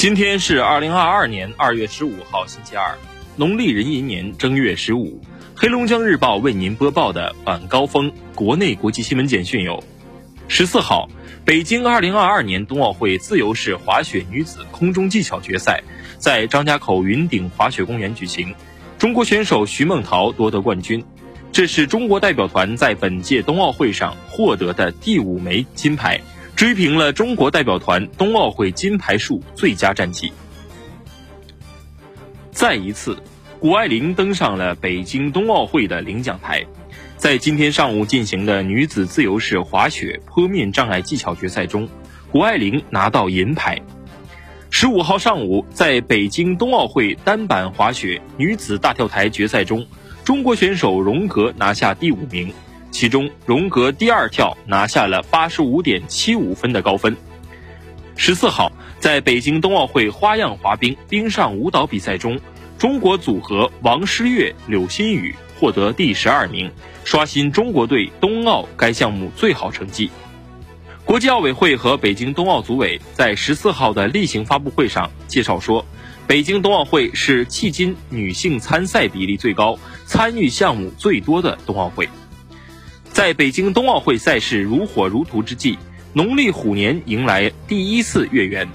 今天是二零二二年二月十五号，星期二，农历壬寅年正月十五。黑龙江日报为您播报的晚高峰国内国际新闻简讯有：十四号，北京二零二二年冬奥会自由式滑雪女子空中技巧决赛在张家口云顶滑雪公园举行，中国选手徐梦桃夺得冠军，这是中国代表团在本届冬奥会上获得的第五枚金牌。追平了中国代表团冬奥会金牌数最佳战绩。再一次，谷爱凌登上了北京冬奥会的领奖台。在今天上午进行的女子自由式滑雪坡面障碍技巧决赛中，谷爱凌拿到银牌。十五号上午，在北京冬奥会单板滑雪女子大跳台决赛中，中国选手荣格拿下第五名。其中，荣格第二跳拿下了八十五点七五分的高分。十四号，在北京冬奥会花样滑冰冰上舞蹈比赛中，中国组合王诗玥、柳鑫宇获得第十二名，刷新中国队冬奥该项目最好成绩。国际奥委会和北京冬奥组委在十四号的例行发布会上介绍说，北京冬奥会是迄今女性参赛比例最高、参与项目最多的冬奥会。在北京冬奥会赛事如火如荼之际，农历虎年迎来第一次月圆，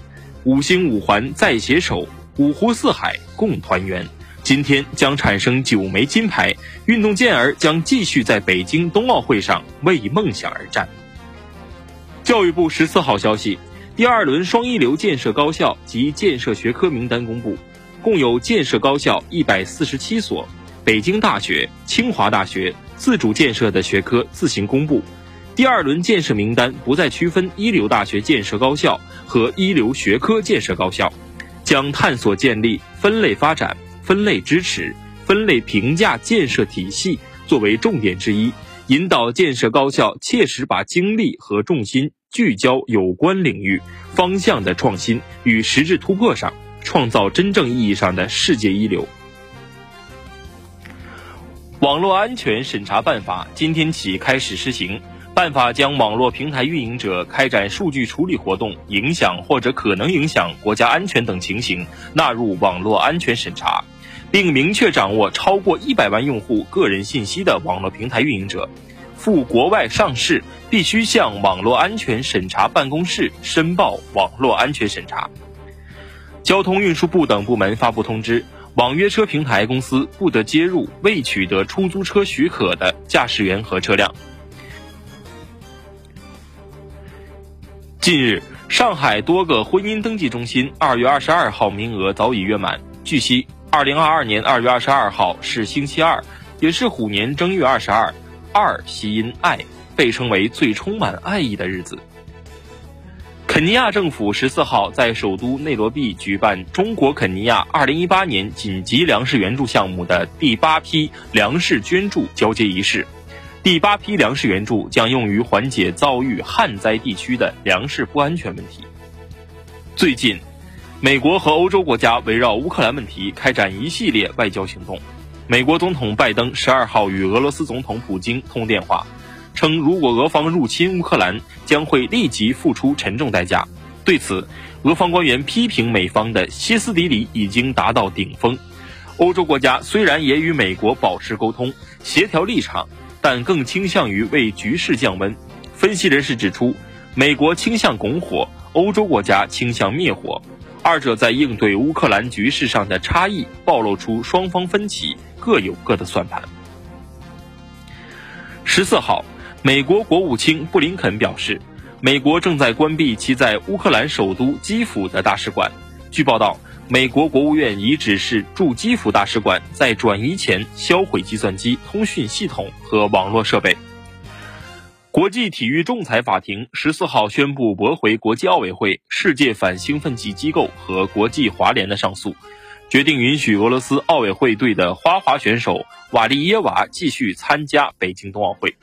五星五环再携手，五湖四海共团圆。今天将产生九枚金牌，运动健儿将继续在北京冬奥会上为梦想而战。教育部十四号消息，第二轮双一流建设高校及建设学科名单公布，共有建设高校一百四十七所，北京大学、清华大学。自主建设的学科自行公布，第二轮建设名单不再区分一流大学建设高校和一流学科建设高校，将探索建立分类发展、分类支持、分类评价建设体系作为重点之一，引导建设高校切实把精力和重心聚焦有关领域方向的创新与实质突破上，创造真正意义上的世界一流。网络安全审查办法今天起开始施行。办法将网络平台运营者开展数据处理活动影响或者可能影响国家安全等情形纳入网络安全审查，并明确掌握超过一百万用户个人信息的网络平台运营者，赴国外上市必须向网络安全审查办公室申报网络安全审查。交通运输部等部门发布通知。网约车平台公司不得接入未取得出租车许可的驾驶员和车辆。近日，上海多个婚姻登记中心二月二十二号名额早已约满。据悉，二零二二年二月二十二号是星期二，也是虎年正月二十二，二喜因爱，被称为最充满爱意的日子。肯尼亚政府十四号在首都内罗毕举办中国肯尼亚二零一八年紧急粮食援助项目的第八批粮食捐助交接仪式。第八批粮食援助将用于缓解遭遇旱灾地区的粮食不安全问题。最近，美国和欧洲国家围绕乌克兰问题开展一系列外交行动。美国总统拜登十二号与俄罗斯总统普京通电话。称，如果俄方入侵乌克兰，将会立即付出沉重代价。对此，俄方官员批评美方的歇斯底里已经达到顶峰。欧洲国家虽然也与美国保持沟通、协调立场，但更倾向于为局势降温。分析人士指出，美国倾向拱火，欧洲国家倾向灭火，二者在应对乌克兰局势上的差异，暴露出双方分歧，各有各的算盘。十四号。美国国务卿布林肯表示，美国正在关闭其在乌克兰首都基辅的大使馆。据报道，美国国务院已指示驻基辅大使馆在转移前销毁计算机、通讯系统和网络设备。国际体育仲裁法庭十四号宣布驳回国际奥委会、世界反兴奋剂机构和国际滑联的上诉，决定允许俄罗斯奥委会队的花滑选手瓦利耶娃继续参加北京冬奥会。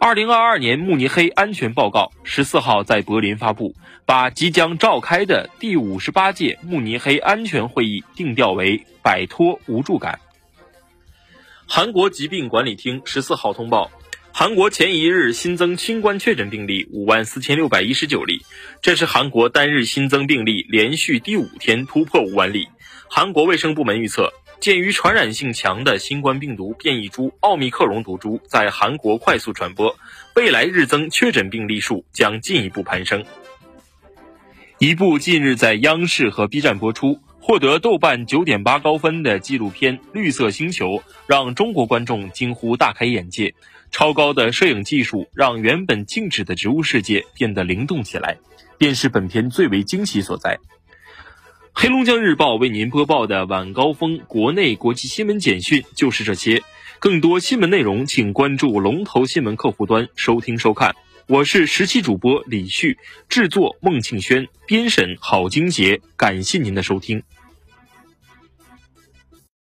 二零二二年慕尼黑安全报告十四号在柏林发布，把即将召开的第五十八届慕尼黑安全会议定调为摆脱无助感。韩国疾病管理厅十四号通报，韩国前一日新增新冠确诊病例五万四千六百一十九例，这是韩国单日新增病例连续第五天突破五万例。韩国卫生部门预测，鉴于传染性强的新冠病毒变异株奥密克戎毒株在韩国快速传播，未来日增确诊病例数将进一步攀升。一部近日在央视和 B 站播出。获得豆瓣九点八高分的纪录片《绿色星球》，让中国观众惊呼大开眼界。超高的摄影技术让原本静止的植物世界变得灵动起来，便是本片最为惊喜所在。黑龙江日报为您播报的晚高峰国内国际新闻简讯就是这些。更多新闻内容，请关注龙头新闻客户端收听收看。我是十七主播李旭，制作孟庆轩，编审郝晶杰。感谢您的收听。